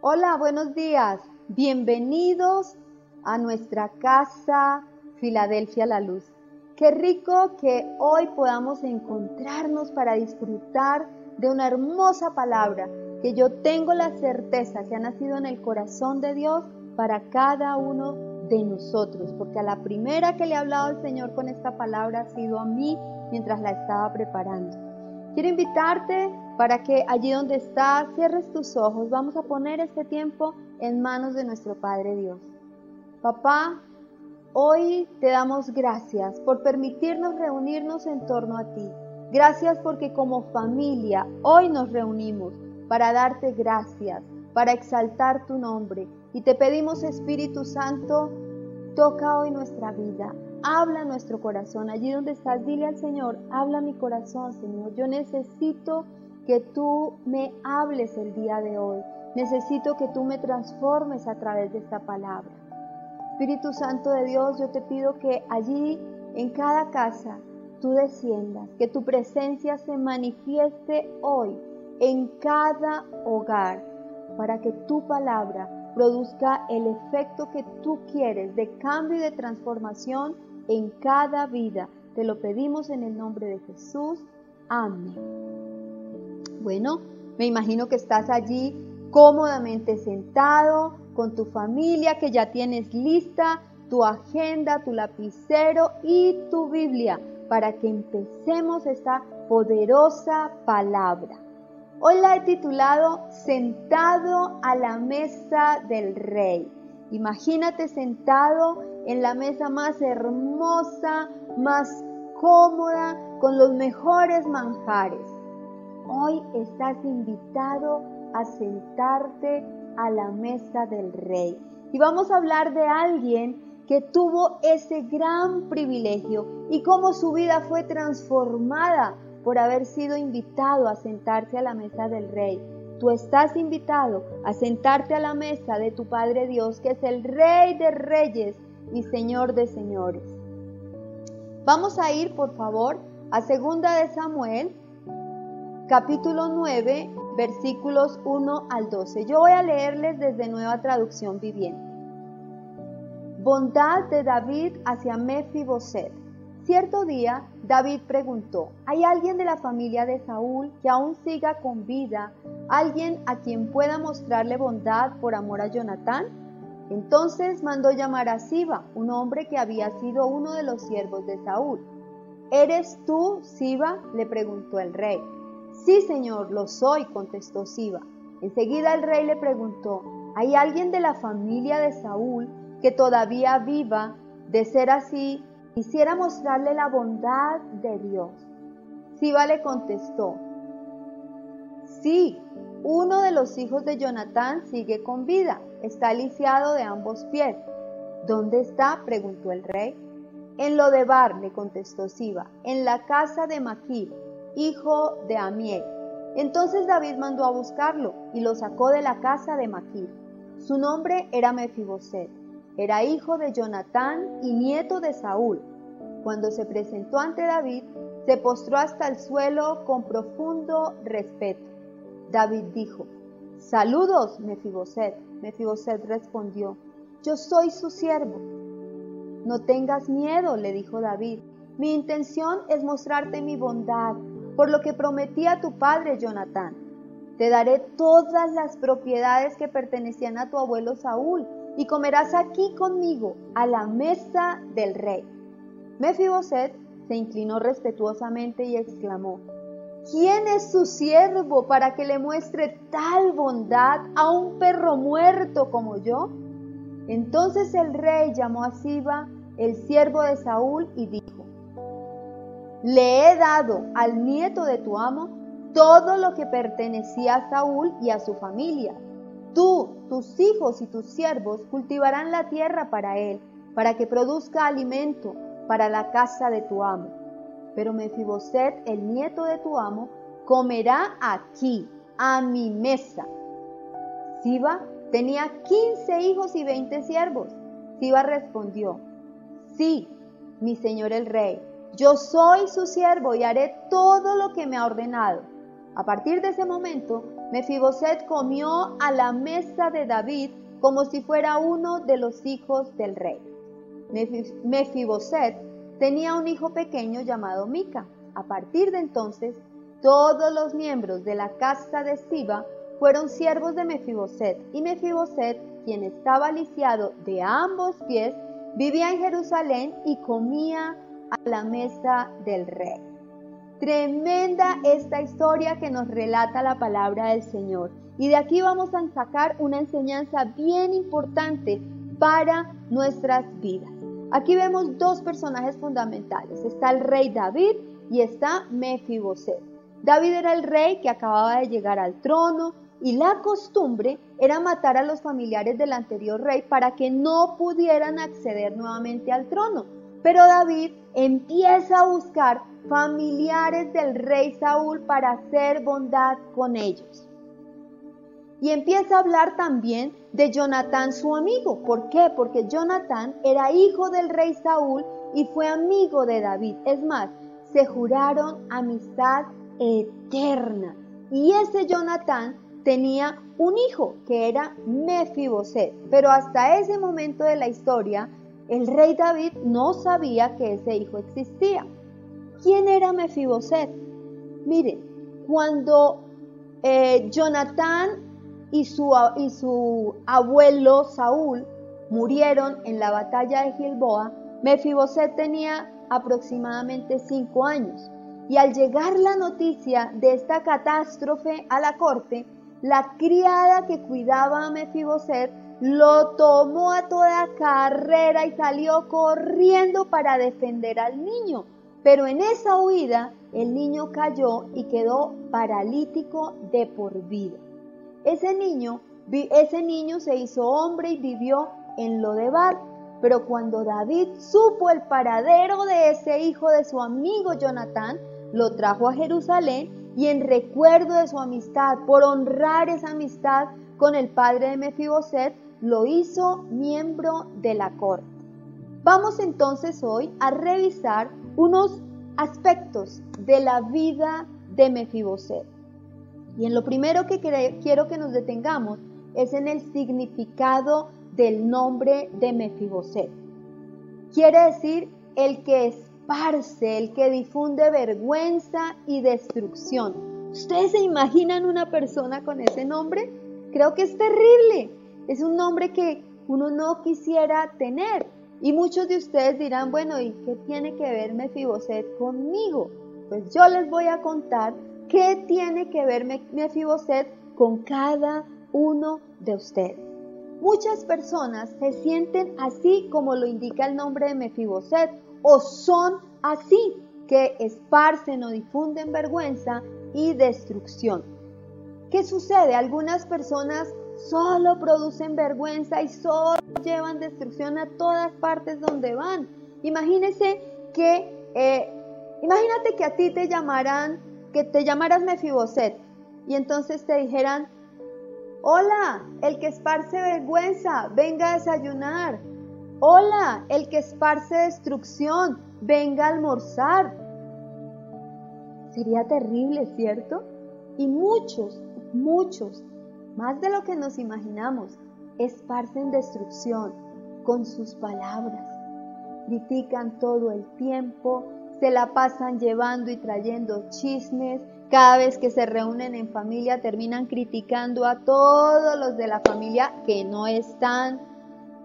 Hola, buenos días. Bienvenidos a nuestra casa Filadelfia La Luz. Qué rico que hoy podamos encontrarnos para disfrutar de una hermosa palabra que yo tengo la certeza que ha nacido en el corazón de Dios para cada uno de nosotros, porque a la primera que le ha hablado el Señor con esta palabra ha sido a mí mientras la estaba preparando. Quiero invitarte para que allí donde estás cierres tus ojos. Vamos a poner este tiempo en manos de nuestro Padre Dios. Papá, hoy te damos gracias por permitirnos reunirnos en torno a ti. Gracias porque como familia hoy nos reunimos para darte gracias, para exaltar tu nombre. Y te pedimos Espíritu Santo, toca hoy nuestra vida, habla nuestro corazón. Allí donde estás, dile al Señor, habla mi corazón, Señor. Yo necesito que tú me hables el día de hoy. Necesito que tú me transformes a través de esta palabra. Espíritu Santo de Dios, yo te pido que allí, en cada casa, tú desciendas, que tu presencia se manifieste hoy en cada hogar, para que tu palabra produzca el efecto que tú quieres de cambio y de transformación en cada vida. Te lo pedimos en el nombre de Jesús. Amén. Bueno, me imagino que estás allí cómodamente sentado con tu familia, que ya tienes lista tu agenda, tu lapicero y tu Biblia para que empecemos esta poderosa palabra. Hoy la he titulado Sentado a la mesa del rey. Imagínate sentado en la mesa más hermosa, más cómoda, con los mejores manjares. Hoy estás invitado a sentarte a la mesa del rey. Y vamos a hablar de alguien que tuvo ese gran privilegio y cómo su vida fue transformada por haber sido invitado a sentarse a la mesa del Rey. Tú estás invitado a sentarte a la mesa de tu Padre Dios, que es el Rey de Reyes y Señor de Señores. Vamos a ir, por favor, a Segunda de Samuel, capítulo 9, versículos 1 al 12. Yo voy a leerles desde Nueva Traducción Viviente. Bondad de David hacia Mefiboset. Cierto día, David preguntó, ¿hay alguien de la familia de Saúl que aún siga con vida? ¿Alguien a quien pueda mostrarle bondad por amor a Jonatán? Entonces mandó llamar a Siba, un hombre que había sido uno de los siervos de Saúl. ¿Eres tú, Siba? le preguntó el rey. Sí, señor, lo soy, contestó Siba. Enseguida el rey le preguntó, ¿hay alguien de la familia de Saúl que todavía viva? De ser así, Quisiera mostrarle la bondad de Dios. Siba le contestó, sí, uno de los hijos de Jonatán sigue con vida, está lisiado de ambos pies. ¿Dónde está? preguntó el rey. En lo de Bar, le contestó Siba, en la casa de Maquir, hijo de Amiel. Entonces David mandó a buscarlo y lo sacó de la casa de Maquir. Su nombre era Mefiboset era hijo de Jonatán y nieto de Saúl. Cuando se presentó ante David, se postró hasta el suelo con profundo respeto. David dijo, Saludos, Mefiboset. Mefiboset respondió, Yo soy su siervo. No tengas miedo, le dijo David. Mi intención es mostrarte mi bondad, por lo que prometí a tu padre Jonatán. Te daré todas las propiedades que pertenecían a tu abuelo Saúl y comerás aquí conmigo a la mesa del rey. Mefiboset se inclinó respetuosamente y exclamó, ¿Quién es su siervo para que le muestre tal bondad a un perro muerto como yo? Entonces el rey llamó a Siba, el siervo de Saúl, y dijo, Le he dado al nieto de tu amo todo lo que pertenecía a Saúl y a su familia Tú, tus hijos y tus siervos cultivarán la tierra para él, para que produzca alimento para la casa de tu amo. Pero Mefiboset, el nieto de tu amo, comerá aquí, a mi mesa. Siba tenía quince hijos y veinte siervos. Siba respondió, sí, mi señor el rey, yo soy su siervo y haré todo lo que me ha ordenado. A partir de ese momento, Mefiboset comió a la mesa de David como si fuera uno de los hijos del rey. Mefiboset tenía un hijo pequeño llamado Mica. A partir de entonces, todos los miembros de la casa de Siba fueron siervos de Mefiboset, y Mefiboset, quien estaba lisiado de ambos pies, vivía en Jerusalén y comía a la mesa del rey. Tremenda esta historia que nos relata la palabra del Señor. Y de aquí vamos a sacar una enseñanza bien importante para nuestras vidas. Aquí vemos dos personajes fundamentales. Está el rey David y está Mefiboset. David era el rey que acababa de llegar al trono y la costumbre era matar a los familiares del anterior rey para que no pudieran acceder nuevamente al trono. Pero David empieza a buscar familiares del rey Saúl para hacer bondad con ellos. Y empieza a hablar también de Jonatán, su amigo. ¿Por qué? Porque Jonatán era hijo del rey Saúl y fue amigo de David. Es más, se juraron amistad eterna. Y ese Jonatán tenía un hijo que era Mefiboset. Pero hasta ese momento de la historia, el rey David no sabía que ese hijo existía. ¿Quién era Mefiboset? Miren, cuando eh, y su, y su abuelo Saúl murieron en la batalla de Gilboa, Mefiboset tenía aproximadamente cinco años. Y al llegar la noticia de esta catástrofe a la corte, la criada que cuidaba a Mefiboset lo tomó a toda carrera y salió corriendo para defender al niño. Pero en esa huida el niño cayó y quedó paralítico de por vida. Ese niño, ese niño se hizo hombre y vivió en Lodebar. Pero cuando David supo el paradero de ese hijo de su amigo Jonatán, lo trajo a Jerusalén y en recuerdo de su amistad, por honrar esa amistad con el padre de Mefiboset, lo hizo miembro de la corte. Vamos entonces hoy a revisar unos aspectos de la vida de Mefiboset. Y en lo primero que quiero que nos detengamos es en el significado del nombre de Mefiboset. Quiere decir el que esparce, el que difunde vergüenza y destrucción. ¿Ustedes se imaginan una persona con ese nombre? Creo que es terrible. Es un nombre que uno no quisiera tener. Y muchos de ustedes dirán, bueno, ¿y qué tiene que ver Mefiboset conmigo? Pues yo les voy a contar ¿Qué tiene que ver Mefiboset con cada uno de ustedes? Muchas personas se sienten así como lo indica el nombre de Mefiboset o son así que esparcen o difunden vergüenza y destrucción. ¿Qué sucede? Algunas personas solo producen vergüenza y solo llevan destrucción a todas partes donde van. Imagínese que, eh, imagínate que a ti te llamaran que te llamaras Mefiboset y entonces te dijeran, hola, el que esparce vergüenza, venga a desayunar. Hola, el que esparce destrucción, venga a almorzar. Sería terrible, ¿cierto? Y muchos, muchos, más de lo que nos imaginamos, esparcen destrucción con sus palabras. Critican todo el tiempo, se la pasan llevando y trayendo chismes. Cada vez que se reúnen en familia terminan criticando a todos los de la familia que no están.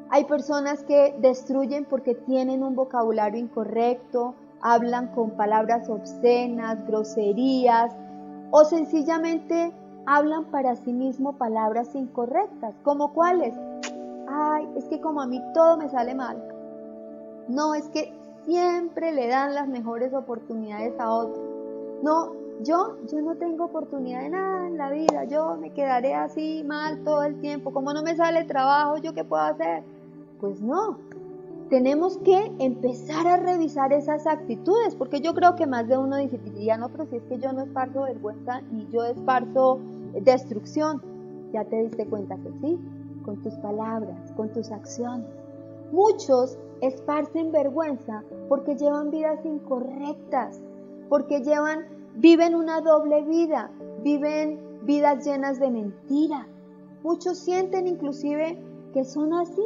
Hay personas que destruyen porque tienen un vocabulario incorrecto, hablan con palabras obscenas, groserías o sencillamente hablan para sí mismo palabras incorrectas, como cuáles. Ay, es que como a mí todo me sale mal. No, es que siempre le dan las mejores oportunidades a otros. No, yo, yo no tengo oportunidad de nada en la vida, yo me quedaré así mal todo el tiempo, como no me sale trabajo, ¿yo qué puedo hacer? Pues no, tenemos que empezar a revisar esas actitudes, porque yo creo que más de uno diría, no, pero si es que yo no esparzo vergüenza ni yo esparzo destrucción, ya te diste cuenta que sí, con tus palabras, con tus acciones. Muchos esparcen vergüenza porque llevan vidas incorrectas, porque llevan, viven una doble vida, viven vidas llenas de mentira. Muchos sienten inclusive que son así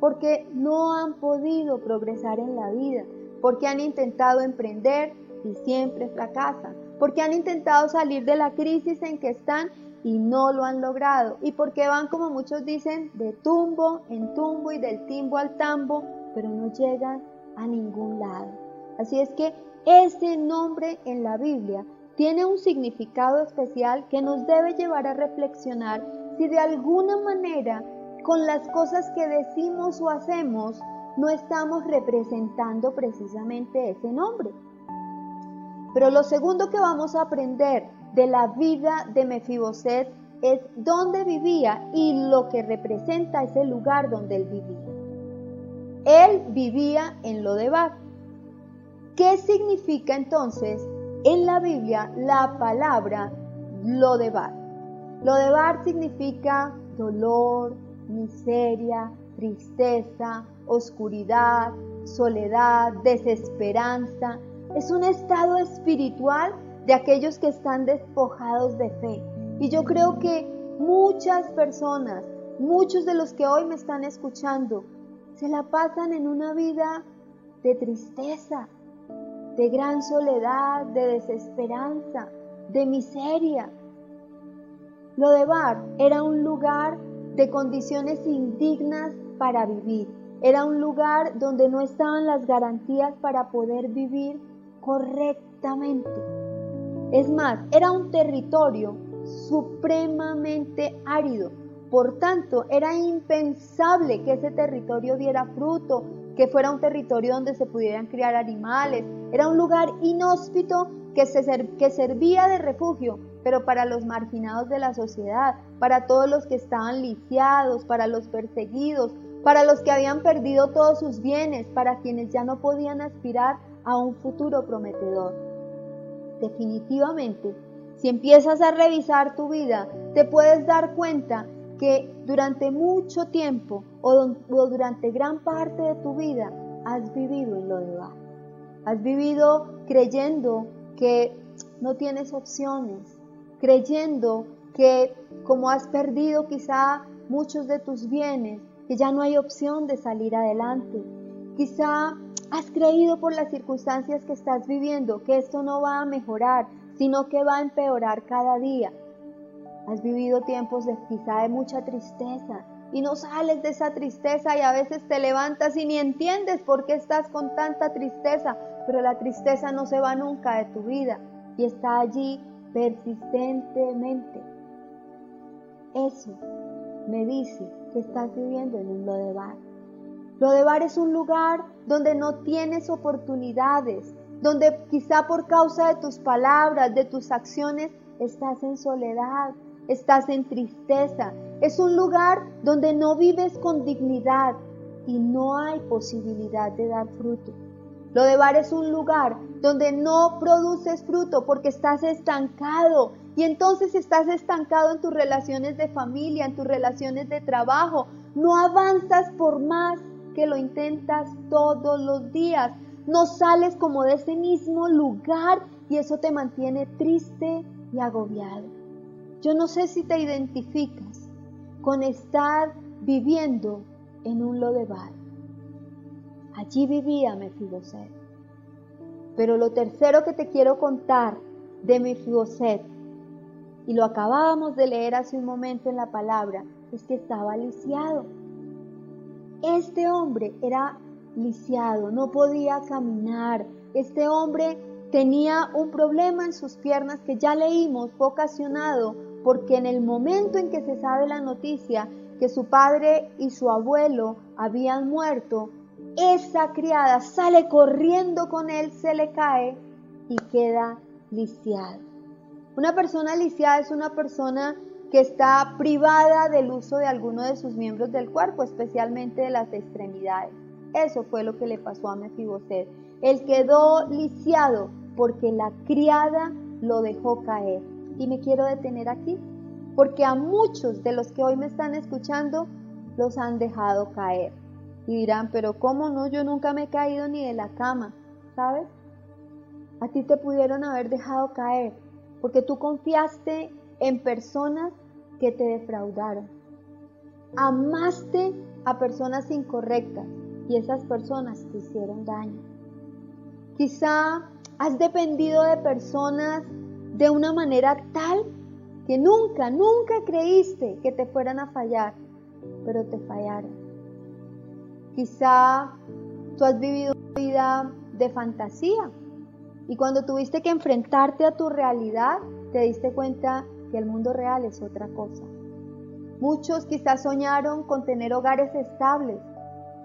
porque no han podido progresar en la vida, porque han intentado emprender y siempre fracasan, porque han intentado salir de la crisis en que están y no lo han logrado, y porque van, como muchos dicen, de tumbo en tumbo y del timbo al tambo, pero no llegan a ningún lado. Así es que ese nombre en la Biblia tiene un significado especial que nos debe llevar a reflexionar si de alguna manera con las cosas que decimos o hacemos no estamos representando precisamente ese nombre. Pero lo segundo que vamos a aprender de la vida de Mefiboset es dónde vivía y lo que representa ese lugar donde él vivía. Él vivía en Lodebar. ¿Qué significa entonces en la Biblia la palabra Lodebar? Lodebar significa dolor, miseria, tristeza, oscuridad, soledad, desesperanza. Es un estado espiritual de aquellos que están despojados de fe. Y yo creo que muchas personas, muchos de los que hoy me están escuchando, se la pasan en una vida de tristeza, de gran soledad, de desesperanza, de miseria. Lo de Bar era un lugar de condiciones indignas para vivir. Era un lugar donde no estaban las garantías para poder vivir correctamente. Es más, era un territorio supremamente árido. Por tanto, era impensable que ese territorio diera fruto, que fuera un territorio donde se pudieran criar animales. Era un lugar inhóspito que, se, que servía de refugio, pero para los marginados de la sociedad, para todos los que estaban lisiados, para los perseguidos, para los que habían perdido todos sus bienes, para quienes ya no podían aspirar a un futuro prometedor. Definitivamente, si empiezas a revisar tu vida, te puedes dar cuenta que durante mucho tiempo o, durante gran parte de tu vida has vivido en lo de Has vivido creyendo que no tienes opciones, creyendo que como has perdido quizá muchos de tus bienes, que ya no hay opción de salir adelante. Quizá has creído por las circunstancias que estás viviendo que esto no va a mejorar, sino que va a empeorar cada día. Has vivido tiempos de quizá de mucha tristeza y no sales de esa tristeza y a veces te levantas y ni entiendes por qué estás con tanta tristeza, pero la tristeza no se va nunca de tu vida y está allí persistentemente. Eso me dice que estás viviendo en un Lodebar. Lodebar es un lugar donde no tienes oportunidades, donde quizá por causa de tus palabras, de tus acciones, estás en soledad, estás en tristeza. Es un lugar donde no vives con dignidad y no hay posibilidad de dar fruto. Lo de bar es un lugar donde no produces fruto porque estás estancado y entonces estás estancado en tus relaciones de familia, en tus relaciones de trabajo. No avanzas por más que lo intentas todos los días. No sales como de ese mismo lugar y eso te mantiene triste y agobiado. Yo no sé si te identificas con estar viviendo en un lodebar. Allí vivía Mefiboset. Pero lo tercero que te quiero contar de Mefiboset, y lo acabábamos de leer hace un momento en la palabra, es que estaba lisiado. Este hombre era lisiado, no podía caminar. Este hombre tenía un problema en sus piernas que ya leímos, fue ocasionado porque en el momento en que se sabe la noticia que su padre y su abuelo habían muerto, esa criada sale corriendo con él, se le cae y queda lisiada. Una persona lisiada es una persona que está privada del uso de alguno de sus miembros del cuerpo, especialmente de las extremidades. Eso fue lo que le pasó a Mefiboset. Él quedó lisiado porque la criada lo dejó caer. Y me quiero detener aquí, porque a muchos de los que hoy me están escuchando los han dejado caer. Y dirán, pero ¿cómo no? Yo nunca me he caído ni de la cama, ¿sabes? A ti te pudieron haber dejado caer porque tú confiaste en personas que te defraudaron. Amaste a personas incorrectas y esas personas te hicieron daño. Quizá has dependido de personas de una manera tal que nunca, nunca creíste que te fueran a fallar, pero te fallaron. Quizá tú has vivido una vida de fantasía y cuando tuviste que enfrentarte a tu realidad, te diste cuenta que el mundo real es otra cosa. Muchos quizás soñaron con tener hogares estables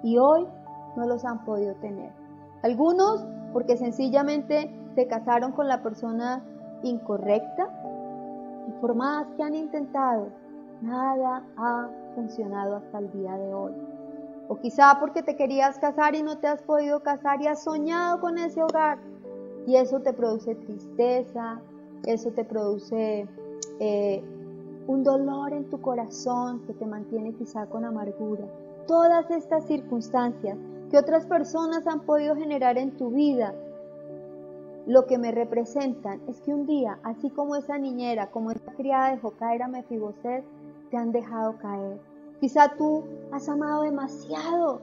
y hoy no los han podido tener. Algunos porque sencillamente se casaron con la persona incorrecta y por más que han intentado, nada ha funcionado hasta el día de hoy. O quizá porque te querías casar y no te has podido casar y has soñado con ese hogar y eso te produce tristeza, eso te produce eh, un dolor en tu corazón que te mantiene quizá con amargura. Todas estas circunstancias que otras personas han podido generar en tu vida, lo que me representan es que un día, así como esa niñera, como esa criada dejó caer a Mefiboset, te han dejado caer. Quizá tú has amado demasiado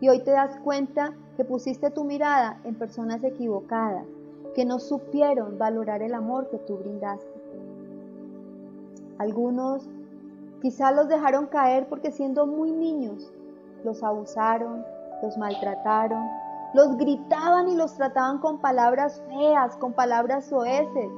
y hoy te das cuenta que pusiste tu mirada en personas equivocadas, que no supieron valorar el amor que tú brindaste. Algunos quizá los dejaron caer porque siendo muy niños los abusaron, los maltrataron, los gritaban y los trataban con palabras feas, con palabras soeces,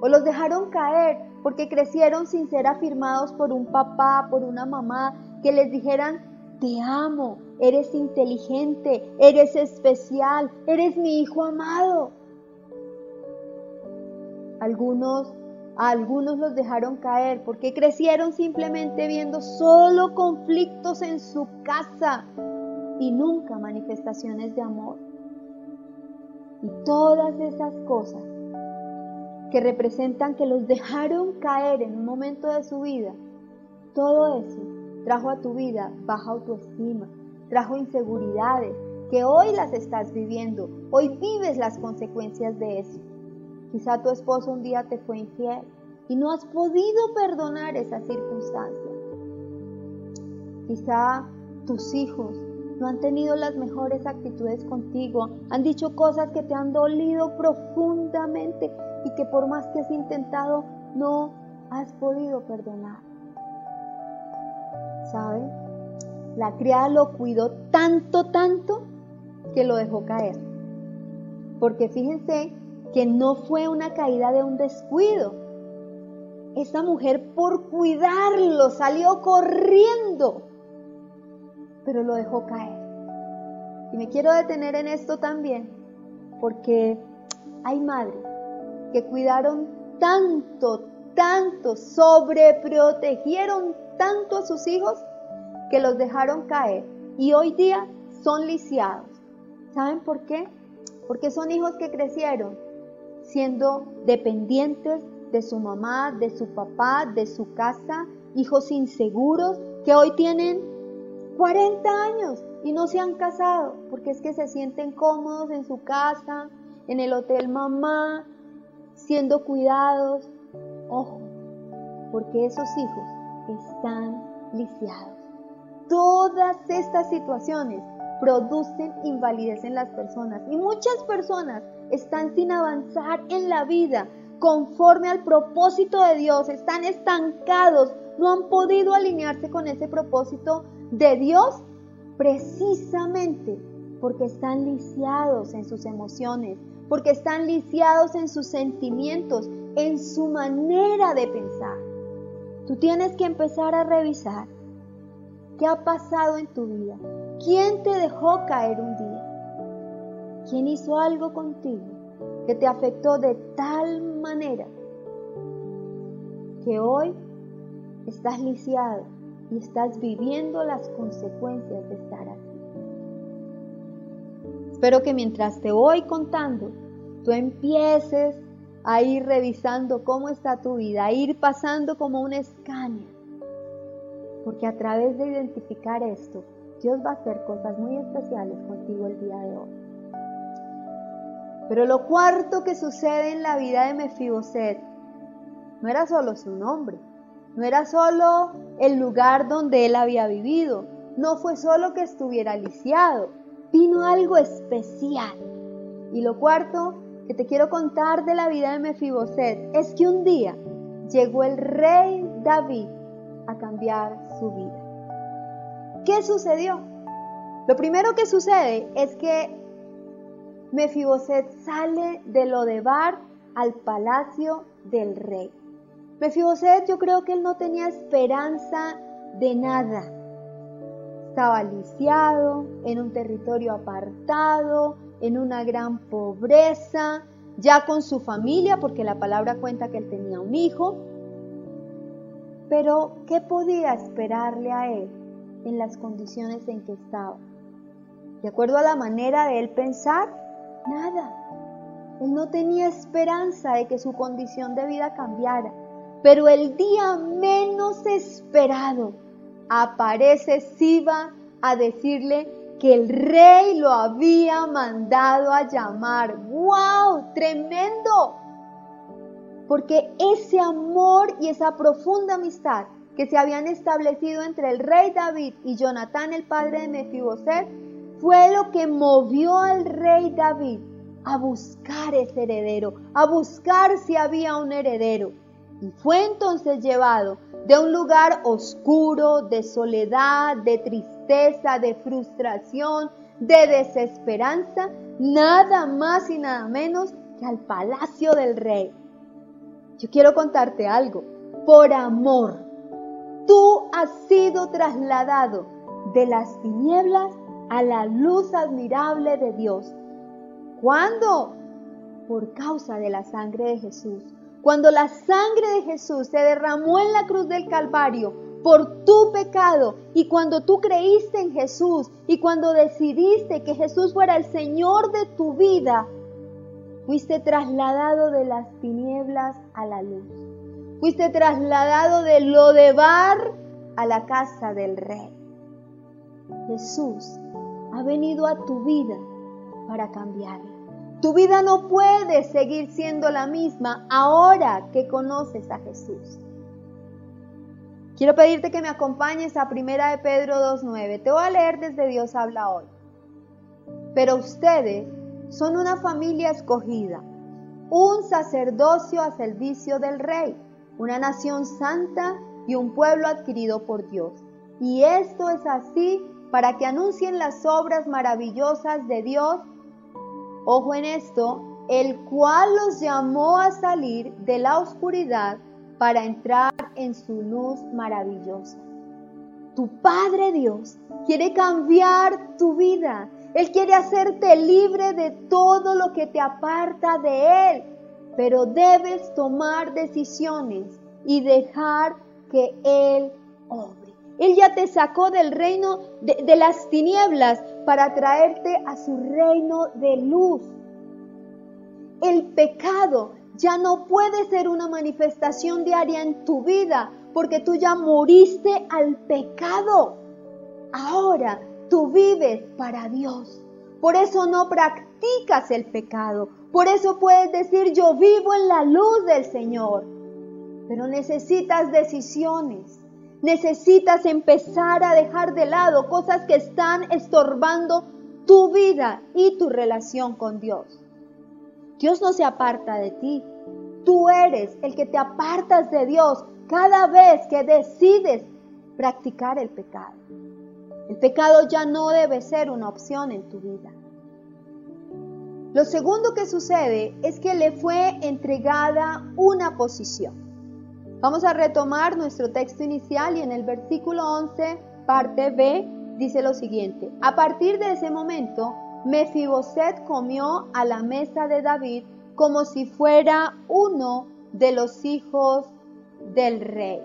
o los dejaron caer porque crecieron sin ser afirmados por un papá, por una mamá, que les dijeran, te amo, eres inteligente, eres especial, eres mi hijo amado. Algunos, algunos los dejaron caer porque crecieron simplemente viendo solo conflictos en su casa, y nunca manifestaciones de amor. Y todas esas cosas que representan que los dejaron caer en un momento de su vida, todo eso trajo a tu vida baja autoestima, trajo inseguridades que hoy las estás viviendo, hoy vives las consecuencias de eso. Quizá tu esposo un día te fue infiel y no has podido perdonar esa circunstancia. Quizá tus hijos no han tenido las mejores actitudes contigo, han dicho cosas que te han dolido profundamente y que por más que has intentado no has podido perdonar. ¿Sabe? La criada lo cuidó tanto, tanto que lo dejó caer. Porque fíjense que no fue una caída de un descuido. Esta mujer por cuidarlo salió corriendo pero lo dejó caer. Y me quiero detener en esto también, porque hay madres que cuidaron tanto, tanto, sobreprotegieron tanto a sus hijos que los dejaron caer y hoy día son lisiados. ¿Saben por qué? Porque son hijos que crecieron siendo dependientes de su mamá, de su papá, de su casa, hijos inseguros que hoy tienen 40 años y no se han casado porque es que se sienten cómodos en su casa, en el hotel mamá, siendo cuidados. Ojo, porque esos hijos están lisiados. Todas estas situaciones producen invalidez en las personas y muchas personas están sin avanzar en la vida conforme al propósito de Dios, están estancados, no han podido alinearse con ese propósito de Dios precisamente porque están lisiados en sus emociones, porque están lisiados en sus sentimientos, en su manera de pensar. Tú tienes que empezar a revisar qué ha pasado en tu vida, quién te dejó caer un día, quién hizo algo contigo que te afectó de tal manera que hoy estás lisiado y estás viviendo las consecuencias de estar así. Espero que mientras te voy contando, tú empieces a ir revisando cómo está tu vida, a ir pasando como un escáner. Porque a través de identificar esto, Dios va a hacer cosas muy especiales contigo el día de hoy. Pero lo cuarto que sucede en la vida de Mefiboset no era solo su nombre, no era solo el lugar donde él había vivido, no fue solo que estuviera lisiado, vino algo especial. Y lo cuarto que te quiero contar de la vida de Mefiboset es que un día llegó el rey David a cambiar su vida. ¿Qué sucedió? Lo primero que sucede es que Mefiboset sale de Lodebar al palacio del rey. Mefiboset yo creo que él no tenía esperanza de nada. Estaba lisiado, en un territorio apartado, en una gran pobreza, ya con su familia, porque la palabra cuenta que él tenía un hijo. Pero, ¿qué podía esperarle a él en las condiciones en que estaba? De acuerdo a la manera de él pensar, nada. Él no tenía esperanza de que su condición de vida cambiara. Pero el día menos esperado aparece Siba a decirle que el rey lo había mandado a llamar. ¡Wow! ¡Tremendo! Porque ese amor y esa profunda amistad que se habían establecido entre el rey David y Jonatán, el padre de Mefiboset, fue lo que movió al rey David a buscar ese heredero, a buscar si había un heredero. Y fue entonces llevado de un lugar oscuro, de soledad, de tristeza, de frustración, de desesperanza, nada más y nada menos que al palacio del rey. Yo quiero contarte algo. Por amor, tú has sido trasladado de las tinieblas a la luz admirable de Dios. ¿Cuándo? Por causa de la sangre de Jesús. Cuando la sangre de Jesús se derramó en la cruz del Calvario por tu pecado y cuando tú creíste en Jesús y cuando decidiste que Jesús fuera el Señor de tu vida, fuiste trasladado de las tinieblas a la luz. Fuiste trasladado de Lodebar a la casa del Rey. Jesús ha venido a tu vida para cambiarla. Tu vida no puede seguir siendo la misma ahora que conoces a Jesús. Quiero pedirte que me acompañes a Primera de Pedro 2.9. Te voy a leer desde Dios habla hoy. Pero ustedes son una familia escogida, un sacerdocio a servicio del rey, una nación santa y un pueblo adquirido por Dios. Y esto es así para que anuncien las obras maravillosas de Dios Ojo en esto, el cual los llamó a salir de la oscuridad para entrar en su luz maravillosa. Tu Padre Dios quiere cambiar tu vida. Él quiere hacerte libre de todo lo que te aparta de Él. Pero debes tomar decisiones y dejar que Él obre. Él ya te sacó del reino de, las tinieblas para traerte a su reino de luz. El pecado ya no puede ser una manifestación diaria en tu vida porque tú ya moriste al pecado. Ahora tú vives para Dios. Por eso no practicas el pecado. Por eso puedes decir yo vivo en la luz del Señor. Pero necesitas decisiones necesitas empezar a dejar de lado cosas que están estorbando tu vida y tu relación con Dios. Dios no se aparta de ti. Tú eres el que te apartas de Dios cada vez que decides practicar el pecado. El pecado ya no debe ser una opción en tu vida. Lo segundo que sucede es que le fue entregada una posición. Vamos a retomar nuestro texto inicial y en el versículo 11, parte B, dice lo siguiente. A partir de ese momento, Mefiboset comió a la mesa de David como si fuera uno de los hijos del rey.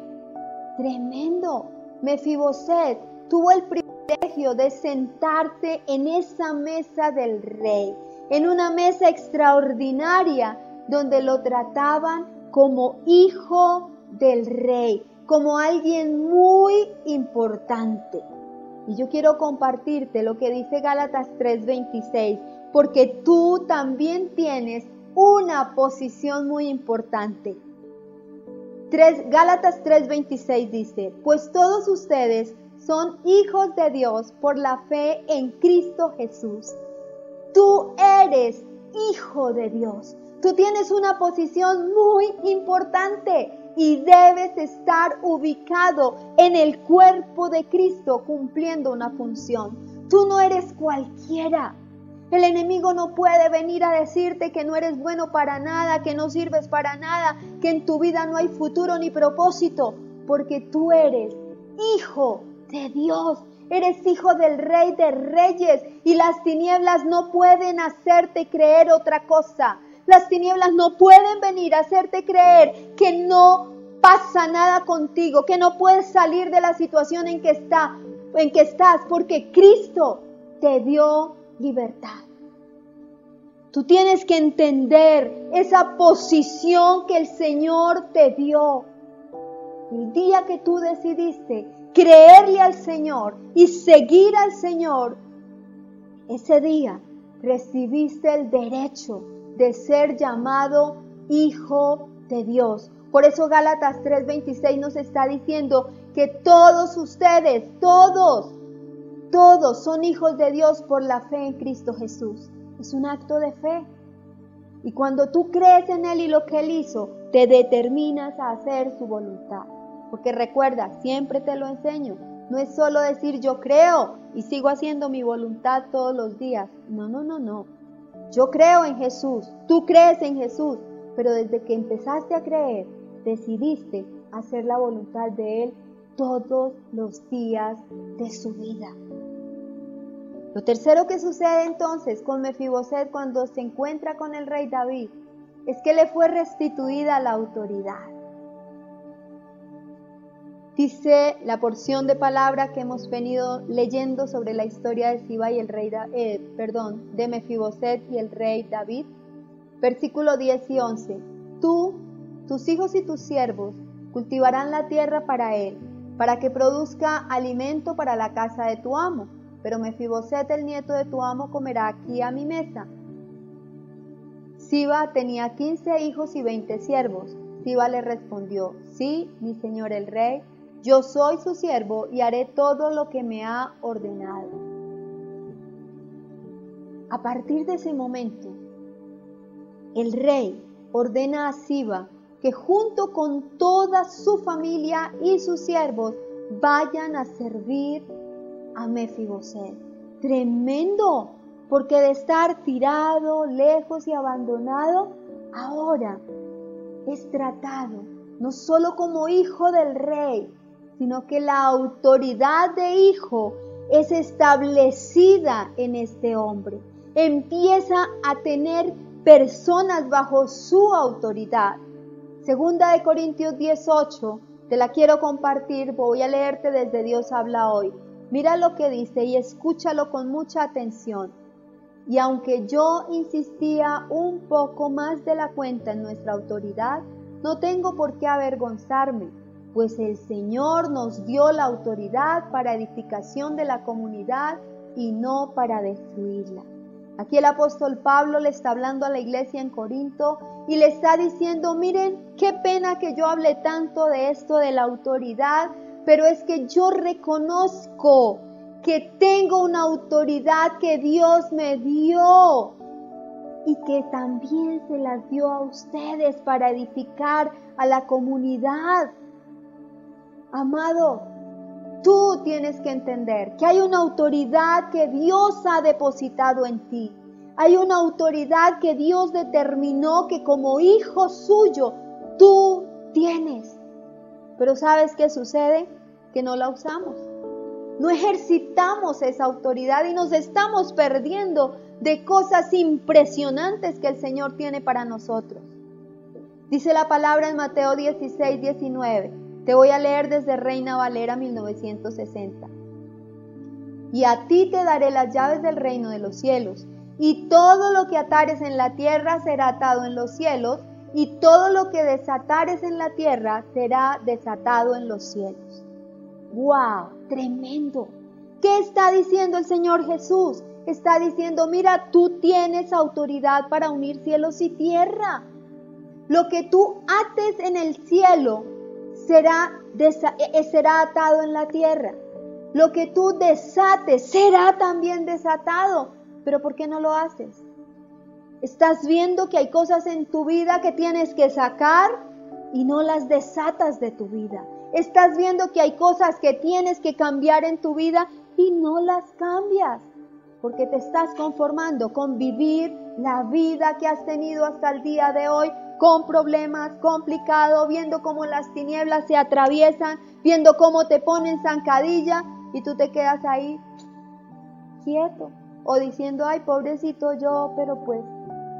Tremendo. Mefiboset tuvo el privilegio de sentarse en esa mesa del rey, en una mesa extraordinaria donde lo trataban como hijo del rey, como alguien muy importante. Y yo quiero compartirte lo que dice Gálatas 3:26, porque tú también tienes una posición muy importante. 3, Gálatas 3:26 dice, pues todos ustedes son hijos de Dios por la fe en Cristo Jesús. Tú eres hijo de Dios. Tú tienes una posición muy importante y debes estar ubicado en el cuerpo de Cristo cumpliendo una función. Tú no eres cualquiera. El enemigo no puede venir a decirte que no eres bueno para nada, que no sirves para nada, que en tu vida no hay futuro ni propósito, porque tú eres hijo de Dios. Eres hijo del rey de reyes y las tinieblas no pueden hacerte creer otra cosa. Las tinieblas no pueden venir a hacerte creer que no pasa nada contigo, que no puedes salir de la situación en que, está, en que estás, porque Cristo te dio libertad. Tú tienes que entender esa posición que el Señor te dio. El día que tú decidiste creerle al Señor y seguir al Señor, ese día recibiste el derecho de ser llamado hijo de Dios. Por eso Gálatas 3:26 nos está diciendo que todos ustedes, todos, todos son hijos de Dios por la fe en Cristo Jesús. Es un acto de fe. Y cuando tú crees en Él y lo que Él hizo, te determinas a hacer su voluntad. Porque recuerda, siempre te lo enseño. No es solo decir yo creo y sigo haciendo mi voluntad todos los días. No, no, no, no. Yo creo en Jesús, tú crees en Jesús, pero desde que empezaste a creer, decidiste hacer la voluntad de Él todos los días de su vida. Lo tercero que sucede entonces con Mefiboset cuando se encuentra con el rey David es que le fue restituida la autoridad. Dice la porción de palabra que hemos venido leyendo sobre la historia de Siba y el rey, eh, de Mefiboset y el rey David. Versículo 10 y 11. Tú, tus hijos y tus siervos cultivarán la tierra para él, para que produzca alimento para la casa de tu amo. Pero Mefiboset, el nieto de tu amo, comerá aquí a mi mesa. Siba tenía quince hijos y veinte siervos. Siba le respondió, sí, mi señor el rey, yo soy su siervo y haré todo lo que me ha ordenado. A partir de ese momento, el rey ordena a Siba que junto con toda su familia y sus siervos vayan a servir a Mefiboset. Tremendo, porque de estar tirado, lejos y abandonado, ahora es tratado no solo como hijo del rey, sino que la autoridad de hijo es establecida en este hombre. Empieza a tener personas bajo su autoridad. Segunda de Corintios 18, te la quiero compartir, voy a leerte desde Dios habla hoy. Mira lo que dice y escúchalo con mucha atención. Y aunque yo insistía un poco más de la cuenta en nuestra autoridad, no tengo por qué avergonzarme pues el Señor nos dio la autoridad para edificación de la comunidad y no para destruirla. Aquí el apóstol Pablo le está hablando a la iglesia en Corinto y le está diciendo, miren, qué pena que yo hable tanto de esto de la autoridad, pero es que yo reconozco que tengo una autoridad que Dios me dio y que también se las dio a ustedes para edificar a la comunidad. Amado, tú tienes que entender que hay una autoridad que Dios ha depositado en ti. Hay una autoridad que Dios determinó que como hijo suyo tú tienes. Pero ¿sabes qué sucede? Que no la usamos. No ejercitamos esa autoridad y nos estamos perdiendo de cosas impresionantes que el Señor tiene para nosotros. Dice la palabra en Mateo 16, 19. Te voy a leer desde Reina Valera 1960. Y a ti te daré las llaves del reino de los cielos, y todo lo que atares en la tierra será atado en los cielos, y todo lo que desatares en la tierra será desatado en los cielos. ¡Wow! Tremendo. ¿Qué está diciendo el Señor Jesús? Está diciendo, mira, tú tienes autoridad para unir cielos y tierra. Lo que tú ates en el cielo será, e, será atado en la tierra. Lo que tú desates será también desatado. Pero ¿por qué no lo haces? Estás viendo que hay cosas en tu vida que tienes que sacar y no las desatas de tu vida. Estás viendo que hay cosas que tienes que cambiar en tu vida y no las cambias. Porque te estás conformando con vivir la vida que has tenido hasta el día de hoy con problemas, complicado, viendo cómo las tinieblas se atraviesan, viendo cómo te ponen zancadilla y tú te quedas ahí quieto o diciendo, ay, pobrecito yo, pero pues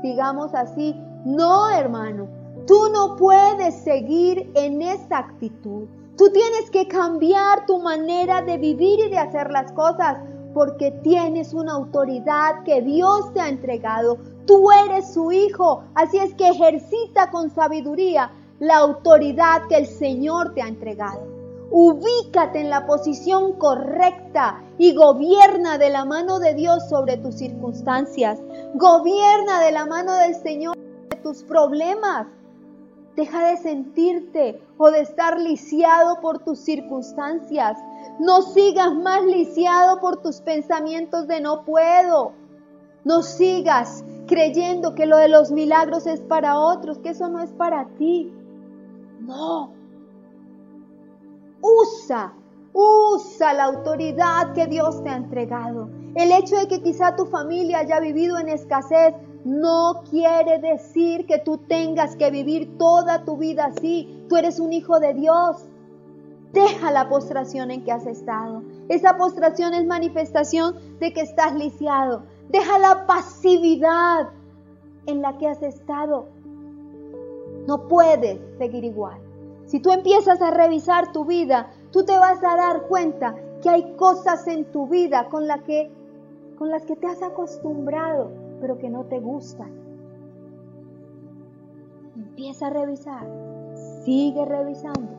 sigamos así. No, hermano, tú no puedes seguir en esa actitud. Tú tienes que cambiar tu manera de vivir y de hacer las cosas porque tienes una autoridad que Dios te ha entregado. Tú eres su hijo, así es que ejercita con sabiduría la autoridad que el Señor te ha entregado. Ubícate en la posición correcta y gobierna de la mano de Dios sobre tus circunstancias. Gobierna de la mano del Señor sobre tus problemas. Deja de sentirte o de estar lisiado por tus circunstancias. No sigas más lisiado por tus pensamientos de no puedo. No sigas creyendo que lo de los milagros es para otros, que eso no es para ti. No. Usa, usa la autoridad que Dios te ha entregado. El hecho de que quizá tu familia haya vivido en escasez no quiere decir que tú tengas que vivir toda tu vida así. Tú eres un hijo de Dios. Deja la postración en que has estado. Esa postración es manifestación de que estás lisiado. Deja la pasividad en la que has estado. No puedes seguir igual. Si tú empiezas a revisar tu vida, tú te vas a dar cuenta que hay cosas en tu vida con, con las que te has acostumbrado, pero que no te gustan. Empieza a revisar, sigue revisando.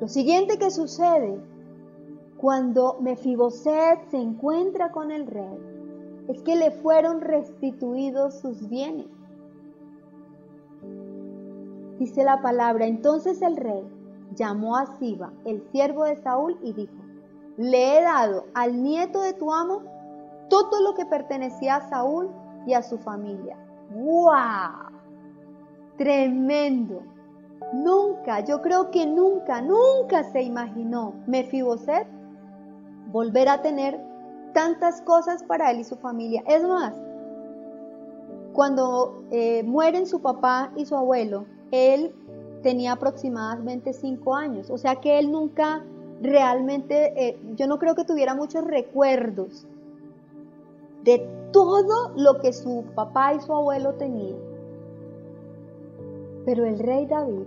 Lo siguiente que sucede cuando Mefiboset se encuentra con el rey es que le fueron restituidos sus bienes. Dice la palabra, entonces el rey llamó a Siba, el siervo de Saúl, y dijo, le he dado al nieto de tu amo todo lo que pertenecía a Saúl y a su familia. ¡Wow! Tremendo. Nunca, yo creo que nunca, nunca se imaginó Mefiboset volver a tener tantas cosas para él y su familia. Es más, cuando eh, mueren su papá y su abuelo, él tenía aproximadamente cinco años, o sea que él nunca realmente, eh, yo no creo que tuviera muchos recuerdos de todo lo que su papá y su abuelo tenían. Pero el rey David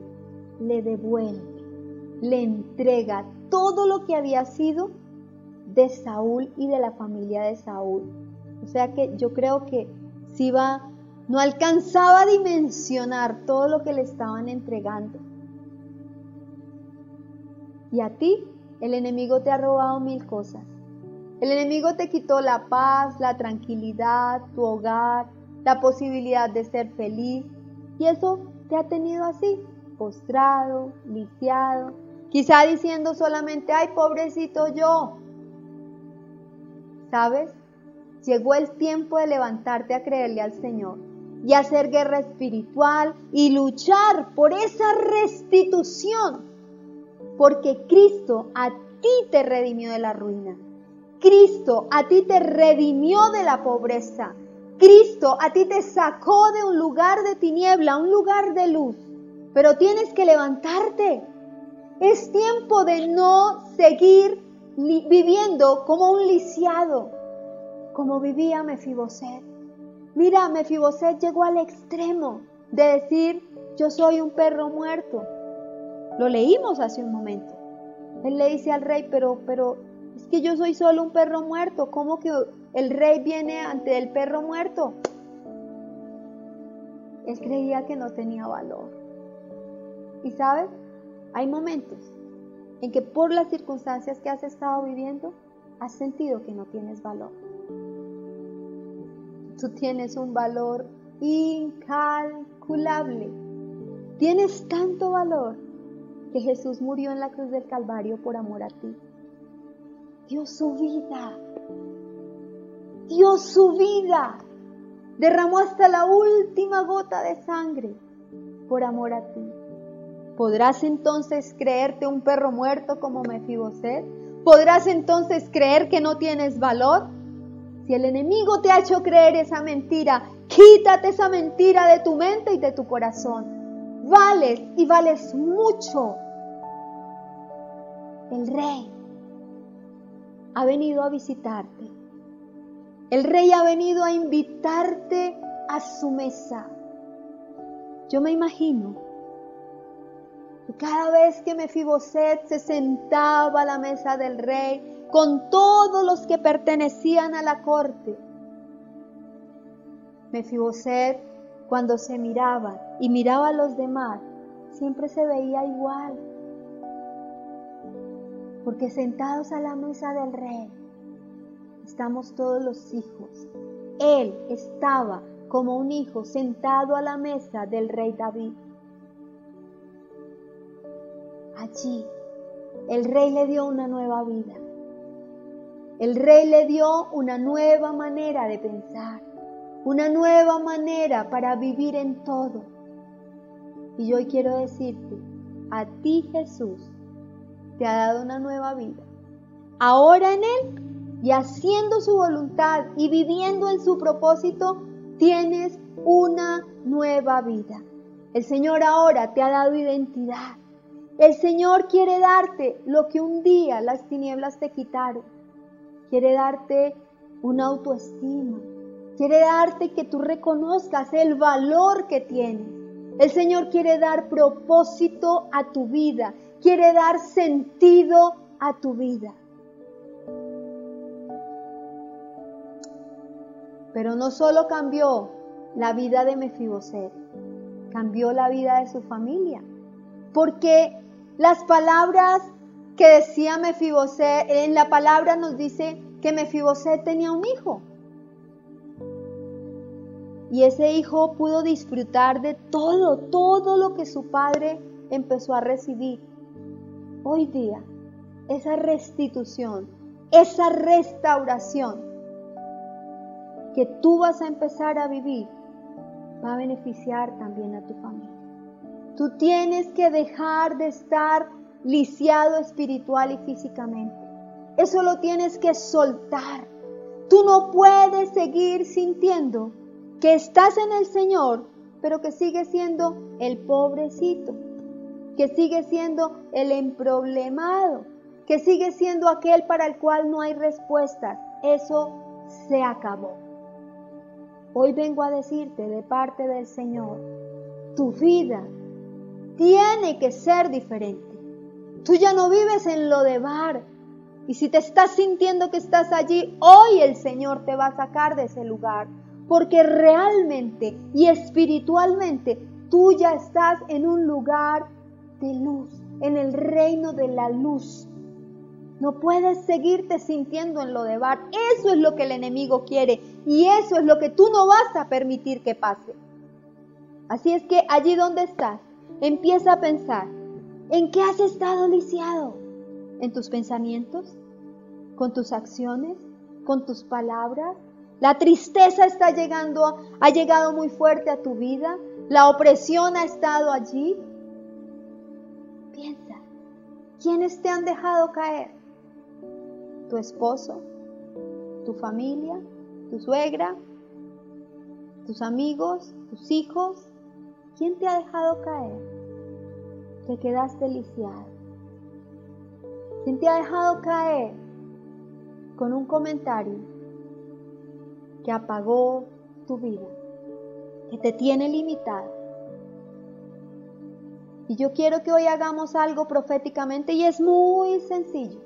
le devuelve, le entrega todo lo que había sido de Saúl y de la familia de Saúl. O sea que yo creo que Siba no alcanzaba a dimensionar todo lo que le estaban entregando. Y a ti, el enemigo te ha robado mil cosas. El enemigo te quitó la paz, la tranquilidad, tu hogar, la posibilidad de ser feliz. Y eso te ha tenido así, postrado, lisiado, quizá diciendo solamente, ay, pobrecito yo. ¿Sabes? Llegó el tiempo de levantarte a creerle al Señor y hacer guerra espiritual y luchar por esa restitución, porque Cristo a ti te redimió de la ruina. Cristo a ti te redimió de la pobreza. Cristo a ti te sacó de un lugar de tiniebla, un lugar de luz. Pero tienes que levantarte. Es tiempo de no seguir viviendo como un lisiado, como vivía Mefiboset. Mira, Mefiboset llegó al extremo de decir, yo soy un perro muerto. Lo leímos hace un momento. Él le dice al rey, pero, pero es que yo soy solo un perro muerto. ¿Cómo que el rey viene ante el perro muerto? Él creía que no tenía valor. Y sabes, hay momentos en que por las circunstancias que has estado viviendo, has sentido que no tienes valor. Tú tienes un valor incalculable. Tienes tanto valor que Jesús murió en la cruz del Calvario por amor a ti. Dio su vida. Dio su vida. Derramó hasta la última gota de sangre por amor a ti. ¿Podrás entonces creerte un perro muerto como Mefiboset? ¿Podrás entonces creer que no tienes valor? Si el enemigo te ha hecho creer esa mentira, quítate esa mentira de tu mente y de tu corazón. Vales y vales mucho. El rey ha venido a visitarte. El rey ha venido a invitarte a su mesa. Yo me imagino cada vez que Mefiboset se sentaba a la mesa del rey con todos los que pertenecían a la corte, Mefiboset cuando se miraba y miraba a los demás, siempre se veía igual. Porque sentados a la mesa del rey estamos todos los hijos. Él estaba como un hijo sentado a la mesa del rey David. Allí el rey le dio una nueva vida. El rey le dio una nueva manera de pensar, una nueva manera para vivir en todo. Y yo hoy quiero decirte, a ti Jesús te ha dado una nueva vida. Ahora en Él y haciendo su voluntad y viviendo en su propósito, tienes una nueva vida. El Señor ahora te ha dado identidad. El Señor quiere darte lo que un día las tinieblas te quitaron. Quiere darte una autoestima. Quiere darte que tú reconozcas el valor que tienes. El Señor quiere dar propósito a tu vida. Quiere dar sentido a tu vida. Pero no solo cambió la vida de Mefiboset, cambió la vida de su familia. Porque las palabras que decía Mefiboset, en la palabra nos dice que Mefiboset tenía un hijo. Y ese hijo pudo disfrutar de todo, todo lo que su padre empezó a recibir. Hoy día, esa restitución, esa restauración que tú vas a empezar a vivir, va a beneficiar también a tu familia. Tú tienes que dejar de estar lisiado espiritual y físicamente. Eso lo tienes que soltar. Tú no puedes seguir sintiendo que estás en el Señor, pero que sigue siendo el pobrecito, que sigue siendo el emproblemado, que sigue siendo aquel para el cual no hay respuestas. Eso se acabó. Hoy vengo a decirte de parte del Señor, tu vida tiene que ser diferente. Tú ya no vives en lo de bar. Y si te estás sintiendo que estás allí, hoy el Señor te va a sacar de ese lugar. Porque realmente y espiritualmente tú ya estás en un lugar de luz, en el reino de la luz. No puedes seguirte sintiendo en lo de bar. Eso es lo que el enemigo quiere y eso es lo que tú no vas a permitir que pase. Así es que allí donde estás, Empieza a pensar, ¿en qué has estado lisiado? ¿En tus pensamientos? ¿Con tus acciones? ¿Con tus palabras? La tristeza está llegando, ha llegado muy fuerte a tu vida. La opresión ha estado allí. Piensa, ¿quiénes te han dejado caer? ¿Tu esposo? ¿Tu familia? ¿Tu suegra? ¿Tus amigos? ¿Tus hijos? ¿Quién te ha dejado caer? Te quedaste lisiado. ¿Quién te ha dejado caer con un comentario que apagó tu vida, que te tiene limitado? Y yo quiero que hoy hagamos algo proféticamente y es muy sencillo.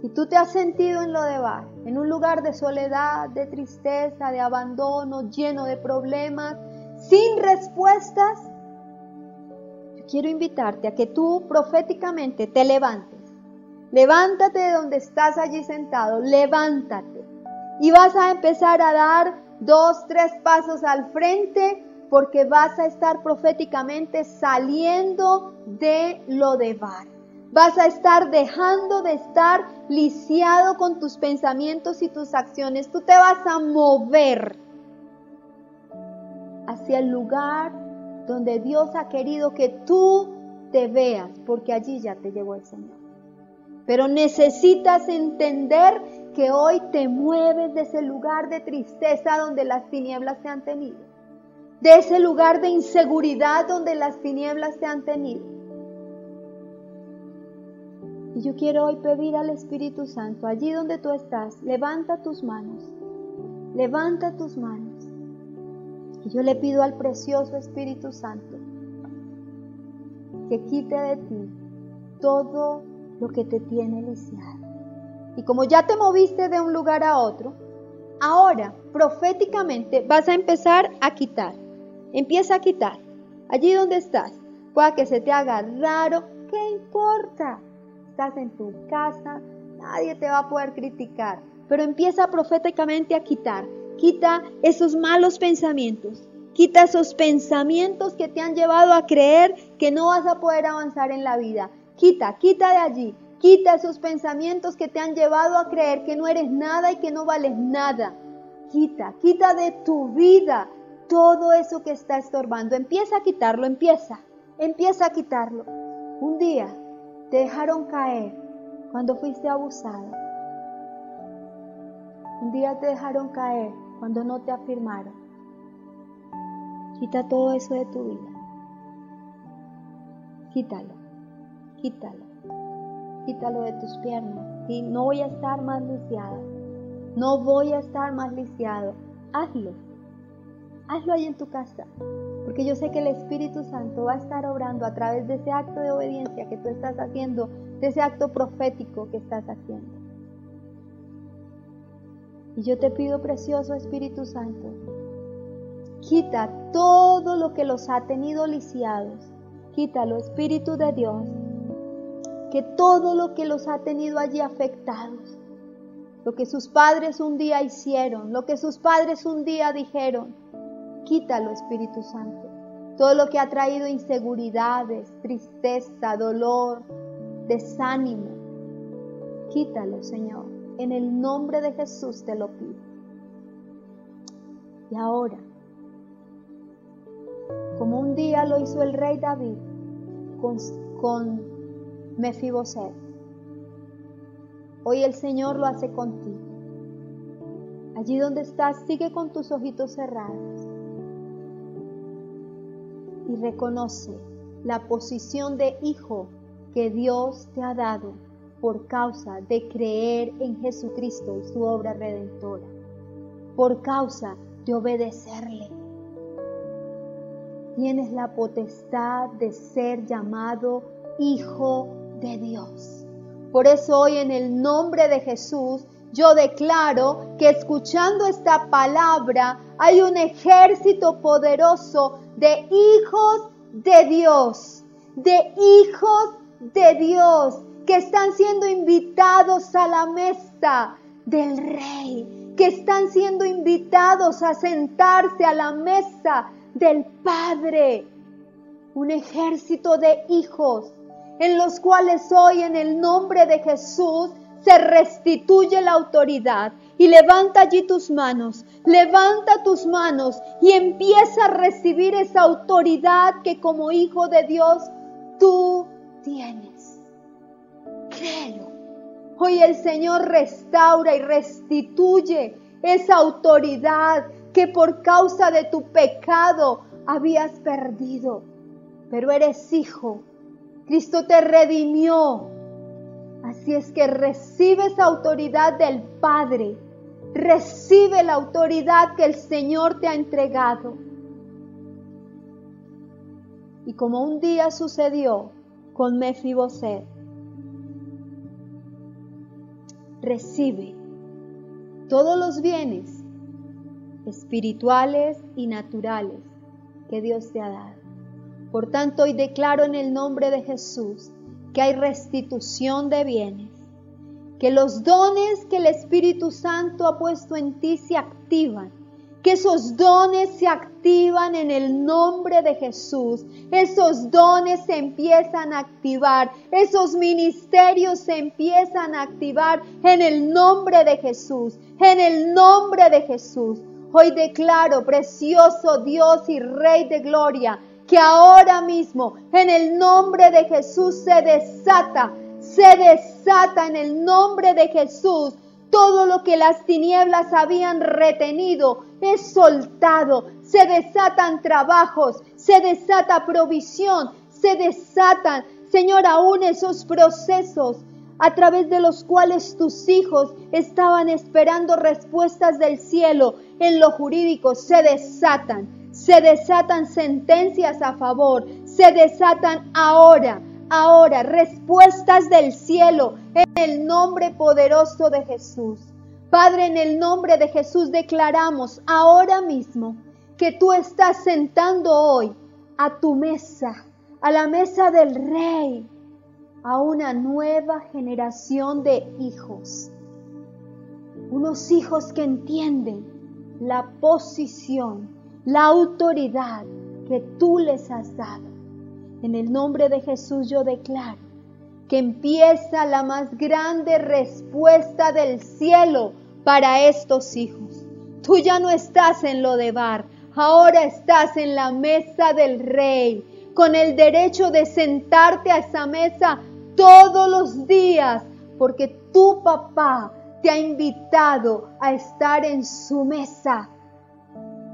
Si tú te has sentido en lo de en un lugar de soledad, de tristeza, de abandono, lleno de problemas, sin respuestas, quiero invitarte a que tú proféticamente te levantes. Levántate de donde estás allí sentado, levántate. Y vas a empezar a dar dos, tres pasos al frente porque vas a estar proféticamente saliendo de lo de Bar. Vas a estar dejando de estar lisiado con tus pensamientos y tus acciones. Tú te vas a mover hacia el lugar donde Dios ha querido que tú te veas, porque allí ya te llegó el Señor. Pero necesitas entender que hoy te mueves de ese lugar de tristeza donde las tinieblas te han tenido, de ese lugar de inseguridad donde las tinieblas te han tenido. Y yo quiero hoy pedir al Espíritu Santo, allí donde tú estás, levanta tus manos, levanta tus manos. Y yo le pido al precioso Espíritu Santo que quite de ti todo lo que te tiene lisiado. Y como ya te moviste de un lugar a otro, ahora proféticamente vas a empezar a quitar. Empieza a quitar. Allí donde estás, pueda que se te haga raro, ¿qué importa? Estás en tu casa, nadie te va a poder criticar, pero empieza proféticamente a quitar. Quita esos malos pensamientos. Quita esos pensamientos que te han llevado a creer que no vas a poder avanzar en la vida. Quita, quita de allí. Quita esos pensamientos que te han llevado a creer que no eres nada y que no vales nada. Quita, quita de tu vida todo eso que está estorbando. Empieza a quitarlo, empieza, empieza a quitarlo. Un día te dejaron caer cuando fuiste abusado. Un día te dejaron caer cuando no te afirmaron. Quita todo eso de tu vida. Quítalo, quítalo quítalo de tus piernas. Y no voy a estar más lisiado. No voy a estar más lisiado. Hazlo. Hazlo ahí en tu casa. Porque yo sé que el Espíritu Santo va a estar obrando a través de ese acto de obediencia que tú estás haciendo, de ese acto profético que estás haciendo. Y yo te pido, precioso Espíritu Santo, quita todo lo que los ha tenido lisiados. Quítalo, Espíritu de Dios que todo lo que los ha tenido allí afectados, lo que sus padres un día hicieron, lo que sus padres un día dijeron, quítalo Espíritu Santo. Todo lo que ha traído inseguridades, tristeza, dolor, desánimo, quítalo Señor. En el nombre de Jesús te lo pido. Y ahora, como un día lo hizo el rey David con, con Mefiboset. Hoy el Señor lo hace contigo. Allí donde estás, sigue con tus ojitos cerrados y reconoce la posición de hijo que Dios te ha dado por causa de creer en Jesucristo y su obra redentora, por causa de obedecerle. Tienes la potestad de ser llamado hijo de Dios. Por eso hoy en el nombre de Jesús yo declaro que escuchando esta palabra hay un ejército poderoso de hijos de Dios, de hijos de Dios que están siendo invitados a la mesa del rey, que están siendo invitados a sentarse a la mesa del Padre. Un ejército de hijos en los cuales hoy en el nombre de Jesús se restituye la autoridad. Y levanta allí tus manos, levanta tus manos y empieza a recibir esa autoridad que como hijo de Dios tú tienes. Créelo. Hoy el Señor restaura y restituye esa autoridad que por causa de tu pecado habías perdido. Pero eres hijo Cristo te redimió. Así es que recibe esa autoridad del Padre. Recibe la autoridad que el Señor te ha entregado. Y como un día sucedió con Mefiboset, recibe todos los bienes espirituales y naturales que Dios te ha dado. Por tanto, hoy declaro en el nombre de Jesús que hay restitución de bienes, que los dones que el Espíritu Santo ha puesto en ti se activan, que esos dones se activan en el nombre de Jesús. Esos dones se empiezan a activar. Esos ministerios se empiezan a activar en el nombre de Jesús. En el nombre de Jesús. Hoy declaro, precioso Dios y Rey de Gloria, que ahora mismo en el nombre de Jesús se desata, se desata en el nombre de Jesús todo lo que las tinieblas habían retenido es soltado. Se desatan trabajos, se desata provisión, se desatan, Señor, aún esos procesos a través de los cuales tus hijos estaban esperando respuestas del cielo en lo jurídico, se desatan. Se desatan sentencias a favor, se desatan ahora ahora respuestas del cielo en el nombre poderoso de Jesús. Padre, en el nombre de Jesús declaramos ahora mismo que tú estás sentando hoy a tu mesa, a la mesa del Rey, a una nueva generación de hijos. Unos hijos que entienden la posición, la autoridad que tú les has dado en el nombre de Jesús yo declaro que empieza la más grande respuesta del cielo para estos hijos. Tú ya no estás en lo de bar, ahora estás en la mesa del rey, con el derecho de sentarte a esa mesa todos los días, porque tu papá te ha invitado a estar en su mesa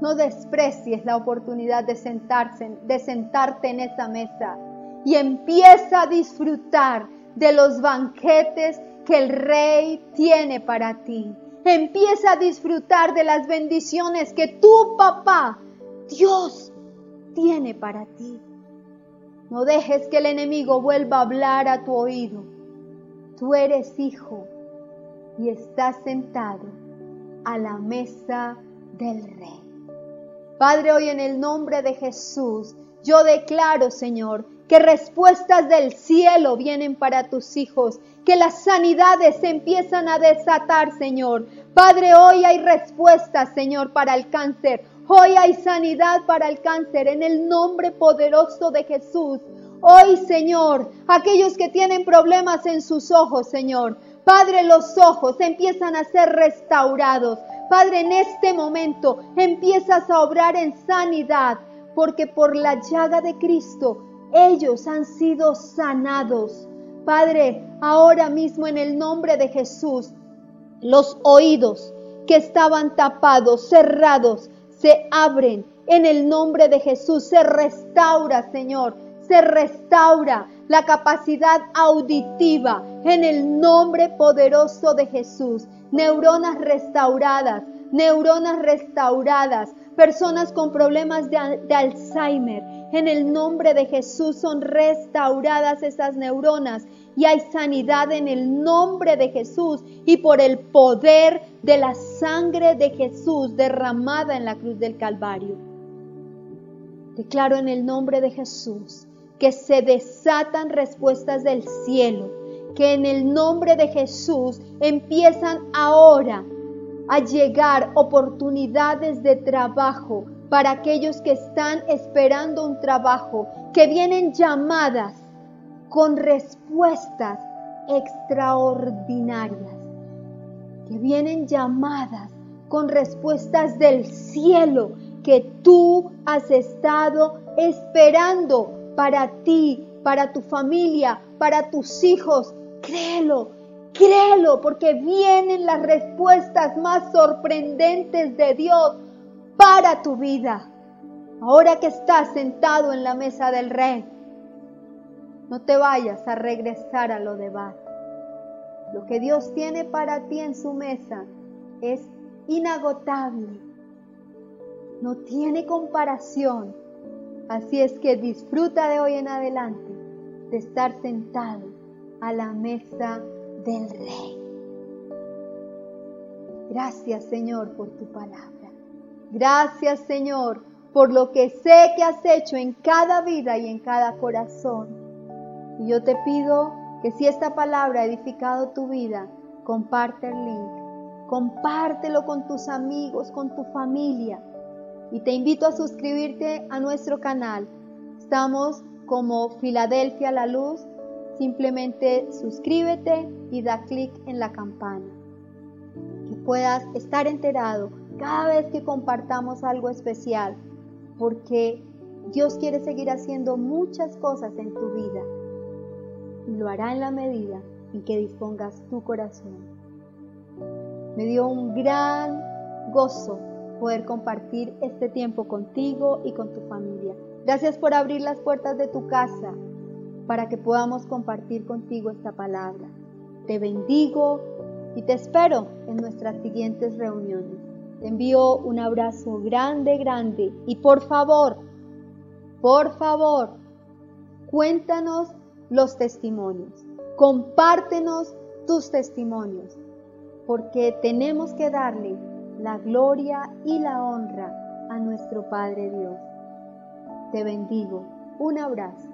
no desprecies la oportunidad de, sentarse, de sentarte en esa mesa y empieza a disfrutar de los banquetes que el rey tiene para ti. Empieza a disfrutar de las bendiciones que tu papá, Dios, tiene para ti. No dejes que el enemigo vuelva a hablar a tu oído. Tú eres hijo y estás sentado a la mesa del rey. Padre, hoy en el nombre de Jesús, yo declaro, Señor, que respuestas del cielo vienen para tus hijos, que las sanidades se empiezan a desatar, Señor. Padre, hoy hay respuestas, Señor, para el cáncer. Hoy hay sanidad para el cáncer en el nombre poderoso de Jesús. Hoy, Señor, aquellos que tienen problemas en sus ojos, Señor. Padre, los ojos empiezan a ser restaurados. Padre, en este momento empiezas a obrar en sanidad, porque por la llaga de Cristo ellos han sido sanados. Padre, ahora mismo en el nombre de Jesús, los oídos que estaban tapados, cerrados, se abren. En el nombre de Jesús se restaura, Señor, se restaura la capacidad auditiva en el nombre poderoso de Jesús neuronas restauradas, neuronas restauradas, personas con problemas de, Alzheimer. En el nombre de Jesús son restauradas esas neuronas y hay sanidad en el nombre de Jesús y por el poder de la sangre de Jesús derramada en la cruz del Calvario. Declaro en el nombre de Jesús que se desatan respuestas del cielo que en el nombre de Jesús empiezan ahora a llegar oportunidades de trabajo para aquellos que están esperando un trabajo, que vienen llamadas con respuestas extraordinarias, que vienen llamadas con respuestas del cielo que tú has estado esperando para ti, para tu familia, para tus hijos, Créelo, créelo, porque vienen las respuestas más sorprendentes de Dios para tu vida. Ahora que estás sentado en la mesa del rey, no te vayas a regresar a lo de bar. Lo que Dios tiene para ti en su mesa es inagotable. No tiene comparación. Así es que disfruta de hoy en adelante de estar sentado a la mesa del Rey. Gracias Señor por tu palabra. Gracias Señor por lo que sé que has hecho en cada vida y en cada corazón. Y yo te pido que si esta palabra ha edificado tu vida, comparte el link Compártelo con tus amigos, con tu familia. Y te invito a suscribirte a nuestro canal. Estamos como Filadelfia la Luz. Simplemente suscríbete y da clic en la campana. Que puedas estar enterado cada vez que compartamos algo especial. Porque Dios quiere seguir haciendo muchas cosas en tu vida. Y lo hará en la medida en que dispongas tu corazón. Me dio un gran gozo poder compartir este tiempo contigo y con tu familia. Gracias por abrir las puertas de tu casa para que podamos compartir contigo esta palabra. Te bendigo y te espero en nuestras siguientes reuniones. Te envío un abrazo grande, grande y por favor, por favor, cuéntanos los testimonios. Compártenos tus testimonios porque tenemos que darle la gloria y la honra a nuestro Padre Dios. Te bendigo. Un abrazo.